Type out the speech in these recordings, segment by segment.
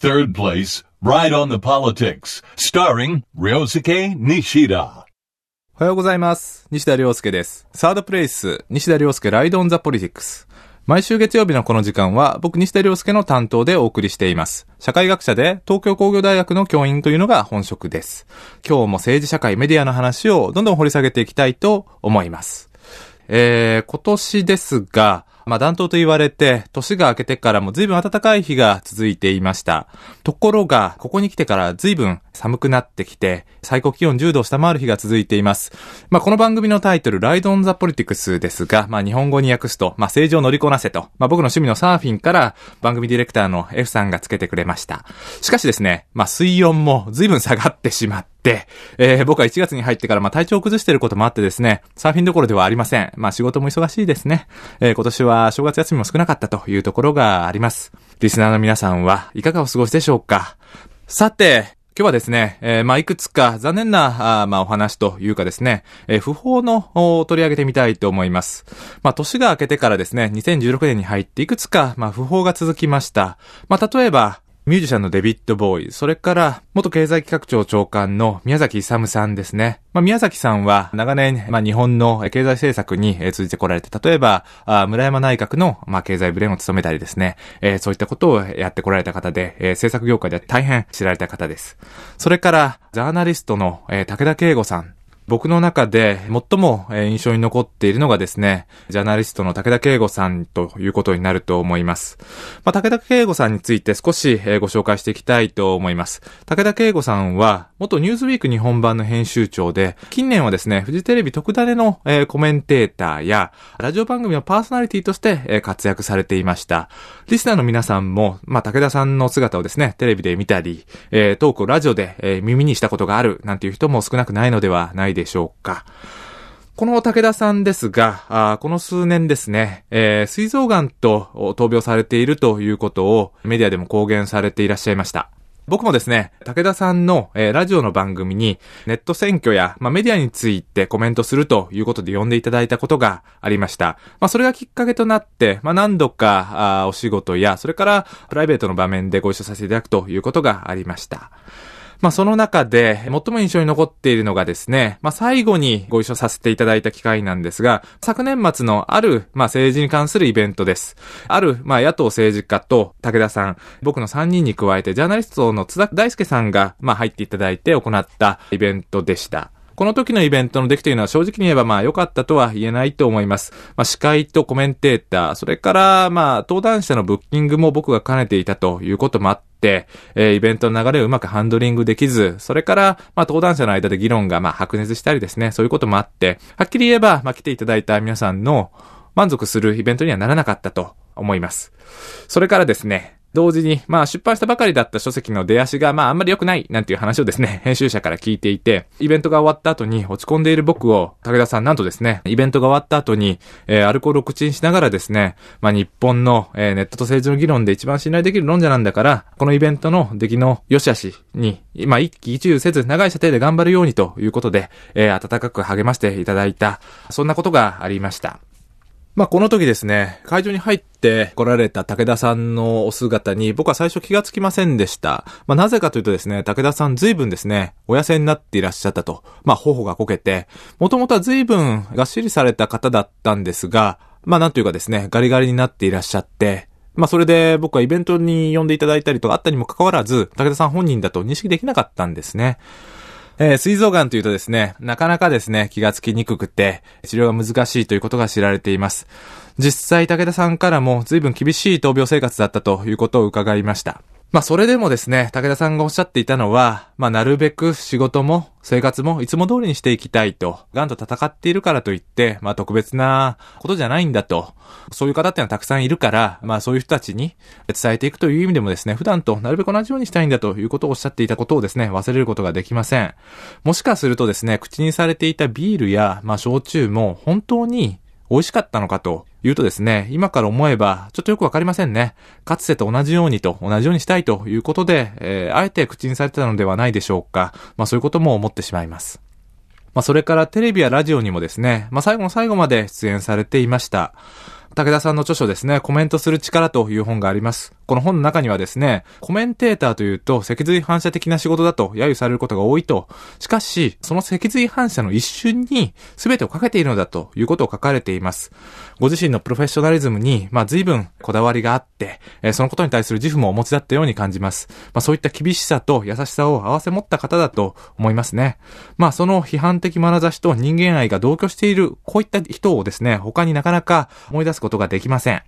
Third place, Ride on the Politics, starring Ryosuke Nishida. おはようございます。西田亮介です。サードプレイス、西田亮介ライドオンザポリティクス。毎週月曜日のこの時間は僕西田亮介の担当でお送りしています。社会学者で東京工業大学の教員というのが本職です。今日も政治社会メディアの話をどんどん掘り下げていきたいと思います。えー、今年ですが、まあ暖冬と言われて、年が明けてからも随分暖かい日が続いていました。ところが、ここに来てから随分寒くなってきて、最高気温10度を下回る日が続いています。まあこの番組のタイトル、ライドオンザポリティクスですが、まあ日本語に訳すと、まあ政治を乗りこなせと、まあ僕の趣味のサーフィンから番組ディレクターの F さんがつけてくれました。しかしですね、まあ水温も随分下がってしまって、えー僕は1月に入ってからまあ体調を崩してることもあってですね、サーフィンどころではありません。まあ仕事も忙しいですね。えー今年は正月休みも少なかったというところがあります。リスナーの皆さんはいかがお過ごしでしょうかさて、今日はですね、えーまあ、いくつか残念な、あまあ、お話というかですね、えー不法のを取り上げてみたいと思います。まあ、年が明けてからですね、2016年に入っていくつか、まあ、不法が続きました。まあ、例えば、ミュージシャンのデビッド・ボーイ、それから、元経済企画庁長官の宮崎勇さんですね。まあ、宮崎さんは長年、まあ、日本の経済政策にえー通じてこられて、例えば、あ村山内閣の、まあ、経済ブレーンを務めたりですね、えーそういったことをやってこられた方で、えー政策業界では大変知られた方です。それから、ジャーナリストの、えー武田圭吾さん。僕の中で最も印象に残っているのがですね、ジャーナリストの武田圭吾さんということになると思います。まあ、武田圭吾さんについて少しご紹介していきたいと思います。武田圭吾さんは、元ニューズウィーク日本版の編集長で、近年はですね、フジテレビ特ダネのえコメンテーターや、ラジオ番組のパーソナリティとしてえ活躍されていました。リスナーの皆さんも、まあ、武田さんの姿をですね、テレビで見たり、えートークをラジオでえー耳にしたことがある、なんていう人も少なくないのではないでしょうか。この武田さんですが、あこの数年ですね、えー、膵臓癌と闘病されているということをメディアでも公言されていらっしゃいました。僕もですね、武田さんの、えーラジオの番組にネット選挙や、まあ、メディアについてコメントするということで呼んでいただいたことがありました。まあ、それがきっかけとなって、まあ、何度かあお仕事や、それからプライベートの場面でご一緒させていただくということがありました。まあその中で最も印象に残っているのがですね、まあ最後にご一緒させていただいた機会なんですが、昨年末のある、まあ政治に関するイベントです。ある、まあ野党政治家と武田さん、僕の3人に加えてジャーナリストの津田大介さんが、まあ入っていただいて行ったイベントでした。この時のイベントの出来というのは正直に言えばまあ良かったとは言えないと思います。まあ司会とコメンテーター、それからまあ登壇者のブッキングも僕が兼ねていたということもあって、えイベントの流れをうまくハンドリングできず、それからまあ登壇者の間で議論がまあ白熱したりですね、そういうこともあって、はっきり言えばまあ来ていただいた皆さんの満足するイベントにはならなかったと思います。それからですね、同時に、まあ出版したばかりだった書籍の出足がまああんまり良くないなんていう話をですね、編集者から聞いていて、イベントが終わった後に落ち込んでいる僕を、武田さんなんとですね、イベントが終わった後に、えーアルコールを口にしながらですね、まあ日本の、えーネットと政治の議論で一番信頼できる論者なんだから、このイベントの出来の良し悪しに、まあ一喜一憂せず長い射程で頑張るようにということで、えー温かく励ましていただいた、そんなことがありました。まあ、この時ですね、会場に入って来られた武田さんのお姿に僕は最初気がつきませんでした。まあ、なぜかというとですね、武田さん随分ですね、お痩せになっていらっしゃったと。まあ、頬がこけて、もともとは随分がっしりされた方だったんですが、まあ、なんというかですね、ガリガリになっていらっしゃって、まあ、それで僕はイベントに呼んでいただいたりとかあったにもかかわらず、武田さん本人だと認識できなかったんですね。えー、膵臓癌というとですね、なかなかですね、気がつきにくくて、治療が難しいということが知られています。実際、武田さんからも随分厳しい闘病生活だったということを伺いました。まあ、それでもですね、武田さんがおっしゃっていたのは、まあ、なるべく仕事も生活もいつも通りにしていきたいと、癌と戦っているからといって、まあ、特別なことじゃないんだと、そういう方っていうのはたくさんいるから、まあ、そういう人たちに伝えていくという意味でもですね、普段となるべく同じようにしたいんだということをおっしゃっていたことをですね、忘れることができません。もしかするとですね、口にされていたビールや、まあ、焼酎も本当に美味しかったのかと言うとですね、今から思えば、ちょっとよくわかりませんね。かつてと同じようにと、同じようにしたいということで、えーあえて口にされてたのではないでしょうか。まあそういうことも思ってしまいます。まあそれからテレビやラジオにもですね、まあ最後の最後まで出演されていました。武田さんの著書ですね、コメントする力という本があります。この本の中にはですね、コメンテーターというと脊髄反射的な仕事だと揶揄されることが多いと。しかし、その脊髄反射の一瞬に全てをかけているのだということを書かれています。ご自身のプロフェッショナリズムに、まあ随分こだわりがあって、え、そのことに対する自負もお持ちだったように感じます。まあそういった厳しさと優しさを合わせ持った方だと思いますね。まあその批判的眼差しと人間愛が同居している、こういった人をですね、他になかなか思い出すことことができません。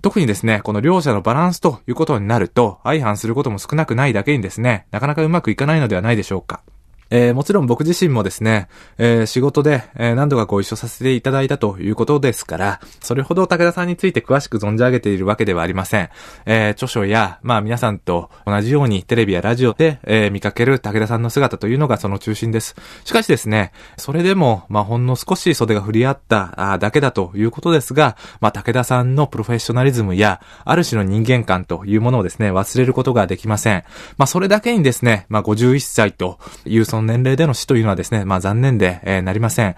特にですね、この両者のバランスということになると、相反することも少なくないだけにですね、なかなかうまくいかないのではないでしょうか。えー、もちろん僕自身もですね、えー、仕事で、えー、何度かご一緒させていただいたということですから、それほど武田さんについて詳しく存じ上げているわけではありません。え著書や、まあ皆さんと同じようにテレビやラジオで、え見かける武田さんの姿というのがその中心です。しかしですね、それでも、まあほんの少し袖が振り合っただけだということですが、まあ武田さんのプロフェッショナリズムや、ある種の人間観というものをですね、忘れることができません。まあそれだけにですね、まあ51歳というその年齢での死というのはですね、まあ残念で、えー、なりません。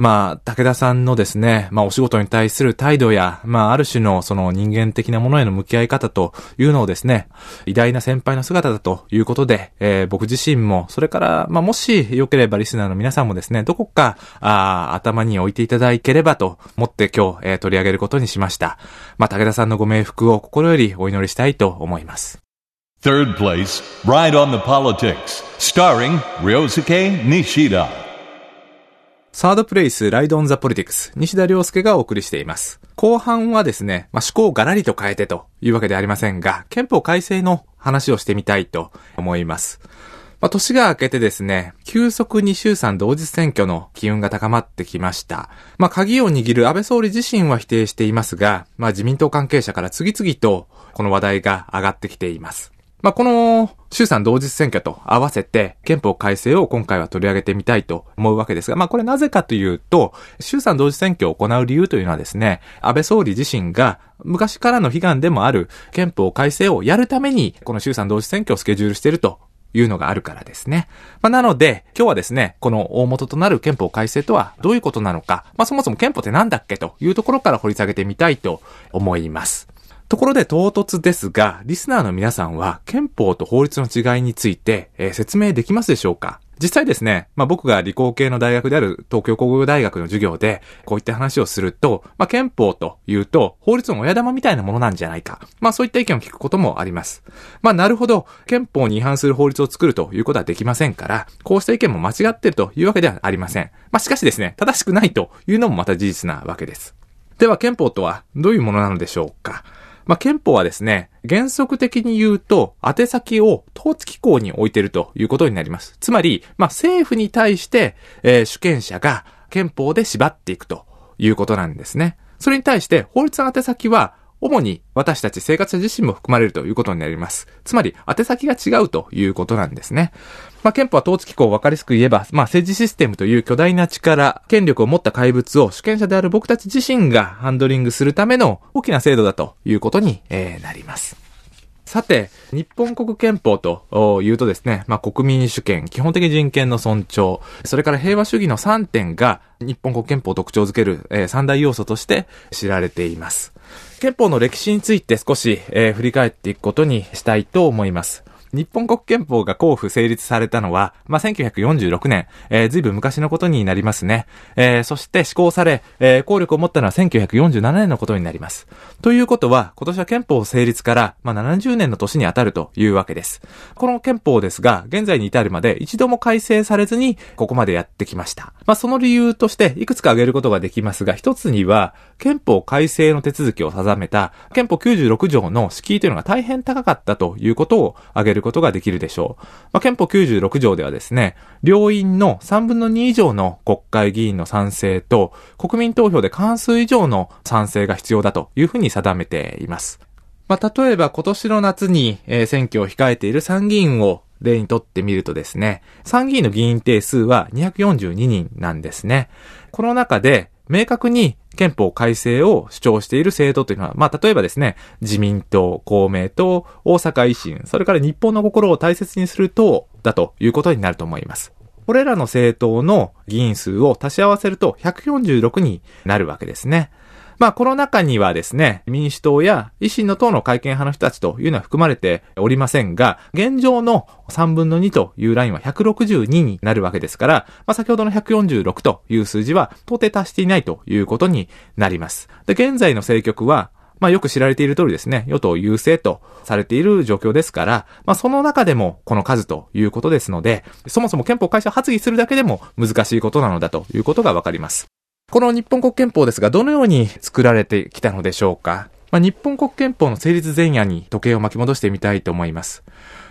まあ、武田さんのですね、まあお仕事に対する態度や、まあある種のその人間的なものへの向き合い方というのをですね、偉大な先輩の姿だということで、えー、僕自身も、それから、まあもし良ければリスナーの皆さんもですね、どこか、あ頭に置いていただければと思って今日、えー、取り上げることにしました。まあ武田さんのご冥福を心よりお祈りしたいと思います。Third place, Ride on the Politics, starring Ryosuke Nishida. サードプレイス、ライドオンザポリティクス、西田亮介がお送りしています。後半はですね、まあ、思考をガラリと変えてというわけでありませんが、憲法改正の話をしてみたいと思います。まあ、年が明けてですね、急速に衆参同日選挙の機運が高まってきました。まあ、鍵を握る安倍総理自身は否定していますが、まあ、自民党関係者から次々とこの話題が上がってきています。まあ、この衆参同日選挙と合わせて憲法改正を今回は取り上げてみたいと思うわけですが、まあ、これなぜかというと、衆参同日選挙を行う理由というのはですね、安倍総理自身が昔からの悲願でもある憲法改正をやるために、この衆参同日選挙をスケジュールしているというのがあるからですね。まあ、なので、今日はですね、この大元となる憲法改正とはどういうことなのか、まあ、そもそも憲法って何だっけというところから掘り下げてみたいと思います。ところで唐突ですが、リスナーの皆さんは憲法と法律の違いについて、えー、説明できますでしょうか？実際ですね、まあ僕が理工系の大学である東京工業大学の授業で、こういった話をすると、まあ憲法というと、法律の親玉みたいなものなんじゃないか。まあそういった意見を聞くこともあります。まあなるほど、憲法に違反する法律を作るということはできませんから、こうした意見も間違っているというわけではありません。まあしかしですね、正しくないというのもまた事実なわけです。では憲法とはどういうものなのでしょうか？まあ、憲法はですね、原則的に言うと、宛先を統治機構に置いているということになります。つまり、まあ、政府に対して、えー、主権者が憲法で縛っていくということなんですね。それに対して、法律の宛先は、主に私たち生活者自身も含まれるということになります。つまり、宛先が違うということなんですね。まあ、憲法は統治機構を分かりやすく言えば、まあ、政治システムという巨大な力、権力を持った怪物を主権者である僕たち自身がハンドリングするための大きな制度だということに、えー、なります。さて、日本国憲法というとですね、まあ、国民主権、基本的人権の尊重、それから平和主義の3点が日本国憲法を特徴づける、えー、3大要素として知られています。憲法の歴史について少し、えー、振り返っていくことにしたいと思います。日本国憲法が公布成立されたのは、まあ、1946年、えー、ずいぶん昔のことになりますね。えー、そして施行され、えー、効力を持ったのは1947年のことになります。ということは、今年は憲法成立から、まあ、70年の年に当たるというわけです。この憲法ですが、現在に至るまで一度も改正されずに、ここまでやってきました。まあ、その理由として、いくつか挙げることができますが、一つには、憲法改正の手続きを定めた、憲法96条の敷居というのが大変高かったということを挙げるることができるでしょう。まあ、憲法96条ではですね、両院の3分の2以上の国会議員の賛成と、国民投票で関数以上の賛成が必要だというふうに定めています。まあ、例えば今年の夏に、えー、選挙を控えている参議院を例にとってみるとですね、参議院の議員定数は242人なんですね。この中で、明確に憲法改正を主張している政党というのは、まあ、例えばですね、自民党、公明党、大阪維新、それから日本の心を大切にする党だということになると思います。これらの政党の議員数を足し合わせると146になるわけですね。まあ、この中にはですね、民主党や維新の党の会見派の人たちというのは含まれておりませんが、現状の3分の2というラインは162になるわけですから、まあ、先ほどの146という数字は到底達していないということになります。で、現在の政局は、まあよく知られている通りですね、与党優勢とされている状況ですから、まあその中でもこの数ということですので、そもそも憲法改正発議するだけでも難しいことなのだということがわかります。この日本国憲法ですが、どのように作られてきたのでしょうか？まあ、日本国憲法の成立前夜に時計を巻き戻してみたいと思います。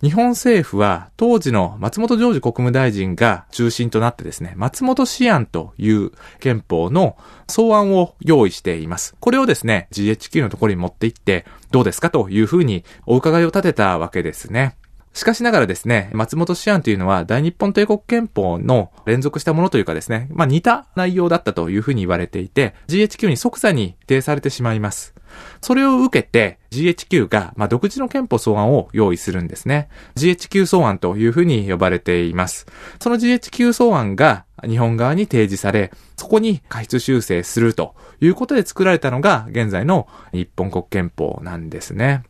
日本政府は当時の松本ジョージ国務大臣が中心となってですね、松本思案という憲法の草案を用意しています。これをですね、GHQ のところに持って行って、どうですか？というふうにお伺いを立てたわけですね。しかしながらですね、松本思案というのは大日本帝国憲法の連続したものというかですね、まあ似た内容だったというふうに言われていて、GHQ に即座に否定されてしまいます。それを受けて GHQ が、まあ、独自の憲法草案を用意するんですね。GHQ 草案というふうに呼ばれています。その GHQ 草案が日本側に提示され、そこに過失修正するということで作られたのが現在の日本国憲法なんですね。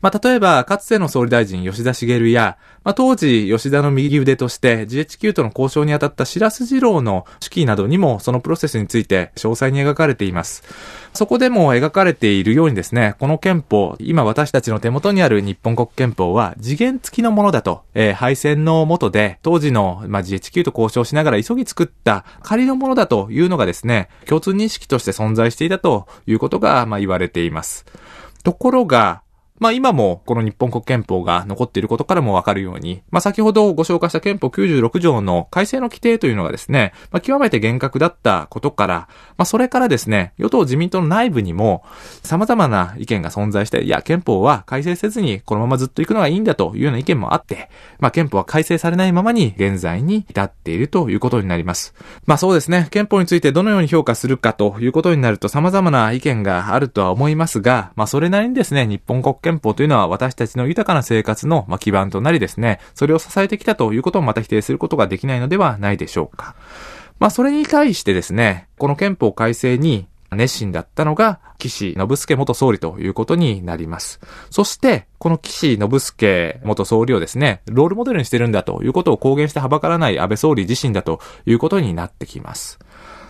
まあ、例えば、かつての総理大臣吉田茂や、まあ、当時吉田の右腕として GHQ との交渉に当たった白洲二郎の手記などにもそのプロセスについて詳細に描かれています。そこでも描かれているようにですね、この憲法、今私たちの手元にある日本国憲法は次元付きのものだと、えー、敗戦のもとで当時の、まあ、GHQ と交渉しながら急ぎ作った仮のものだというのがですね、共通認識として存在していたということが、まあ、言われています。ところが、まあ今もこの日本国憲法が残っていることからもわかるように、まあ先ほどご紹介した憲法96条の改正の規定というのがですね、まあ極めて厳格だったことから、まあそれからですね、与党自民党の内部にも様々な意見が存在して、いや、憲法は改正せずにこのままずっと行くのがいいんだというような意見もあって、まあ憲法は改正されないままに現在に至っているということになります。まあそうですね、憲法についてどのように評価するかということになると様々な意見があるとは思いますが、まあそれなりにですね、日本国憲法というのは私たちの豊かな生活の基盤となりですね、それを支えてきたということをまた否定することができないのではないでしょうか。まあ、それに対してですね、この憲法改正に熱心だったのが、岸信介元総理ということになります。そして、この岸信介元総理をですね、ロールモデルにしてるんだということを公言してはばからない安倍総理自身だということになってきます。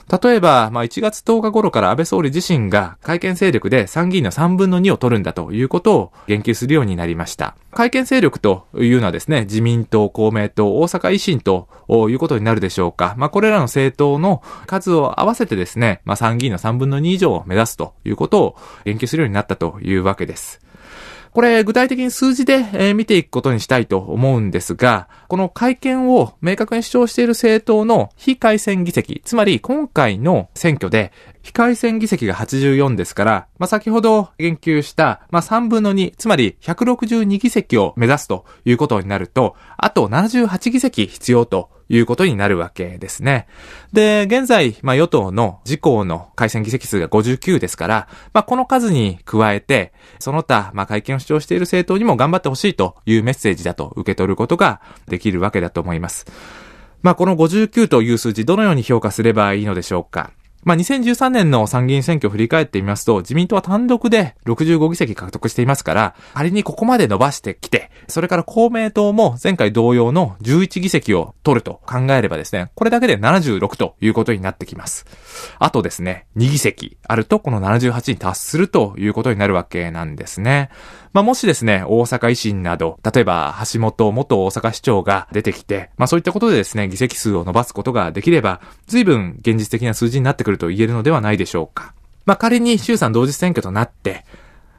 例えば、まあ、1月10日頃から安倍総理自身が会見勢力で参議院の3分の2を取るんだということを言及するようになりました。会見勢力というのはですね、自民党、公明党、大阪維新ということになるでしょうか。まあ、これらの政党の数を合わせてですね、まあ、参議院の3分の2以上を目指すということを言及するようになったというわけです。これ具体的に数字で、見ていくことにしたいと思うんですが、この会見を明確に主張している政党の非改選議席、つまり今回の選挙で非改選議席が84ですから、まあ、先ほど言及した、まあ、3分の2、つまり162議席を目指すということになると、あと78議席必要ということになるわけですね。で、現在、まあ、与党の自公の改選議席数が59ですから、まあ、この数に加えて、その他、まあ、会見を主張している政党にも頑張ってほしいというメッセージだと受け取ることができるわけだと思います。まあ、この59という数字、どのように評価すればいいのでしょうか。まあ、2013年の参議院選挙を振り返ってみますと、自民党は単独で65議席獲得していますから、仮にここまで伸ばしてきて、それから公明党も前回同様の11議席を取ると考えればですね、これだけで76ということになってきます。あとですね、2議席あるとこの78に達するということになるわけなんですね。まあ、もしですね、大阪維新など、例えば橋本元大阪市長が出てきて、まあ、そういったことでですね、議席数を伸ばすことができれば、随分現実的な数字になってくると言えるのではないでしょうか。まあ、仮に衆参同日選挙となって、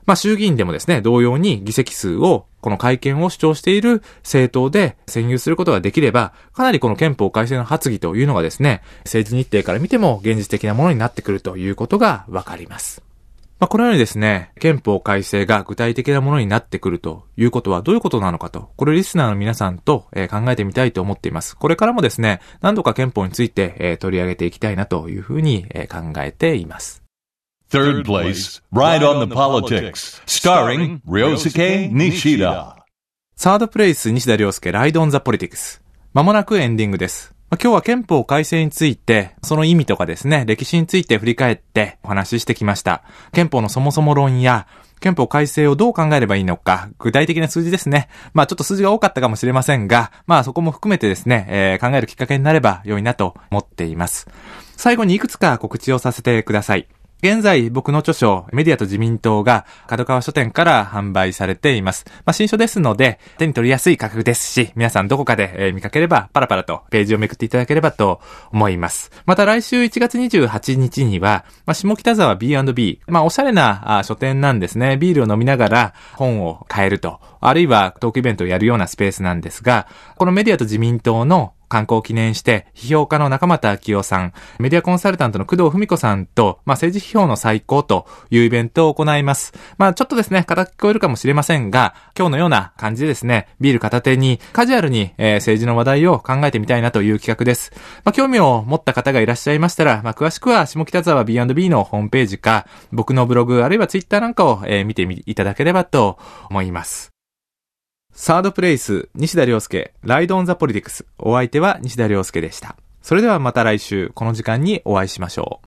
まあ、衆議院でもですね、同様に議席数を、この会見を主張している政党で占有することができれば、かなりこの憲法改正の発議というのがですね、政治日程から見ても現実的なものになってくるということがわかります。まあ、このようにですね、憲法改正が具体的なものになってくるということはどういうことなのかと、これリスナーの皆さんと、え考えてみたいと思っています。これからもですね、何度か憲法について、え取り上げていきたいなというふうに、え考えています。Third place, Ride on the Politics, starring Ryosuke Nishida. サードプレイス西田亮介、ライドオンザポリティクス。まもなくエンディングです。今日は憲法改正について、その意味とかですね、歴史について振り返ってお話ししてきました。憲法のそもそも論や、憲法改正をどう考えればいいのか、具体的な数字ですね。まあちょっと数字が多かったかもしれませんが、まあそこも含めてですね、えー考えるきっかけになれば良いなと思っています。最後にいくつか告知をさせてください。現在、僕の著書、メディアと自民党が、角川書店から販売されています。まあ、新書ですので、手に取りやすい価格ですし、皆さんどこかで、見かければ、パラパラとページをめくっていただければと思います。また来週1月28日には、まあ、下北沢 B&B、まあ、おしゃれな書店なんですね。ビールを飲みながら本を買えると、あるいはトークイベントをやるようなスペースなんですが、このメディアと自民党の観光を記念して、批評家の中俣明夫さん、メディアコンサルタントの工藤文子さんと、まあ、政治批評の最高というイベントを行います。まあ、ちょっとですね、硬く聞こえるかもしれませんが、今日のような感じでですね、ビール片手にカジュアルに、えー政治の話題を考えてみたいなという企画です。まあ、興味を持った方がいらっしゃいましたら、まあ、詳しくは下北沢 B&B のホームページか、僕のブログ、あるいはツイッターなんかを、えー見てみいただければと思います。サードプレイス、西田亮介、ライドオンザポリティクス。お相手は西田亮介でした。それではまた来週、この時間にお会いしましょう。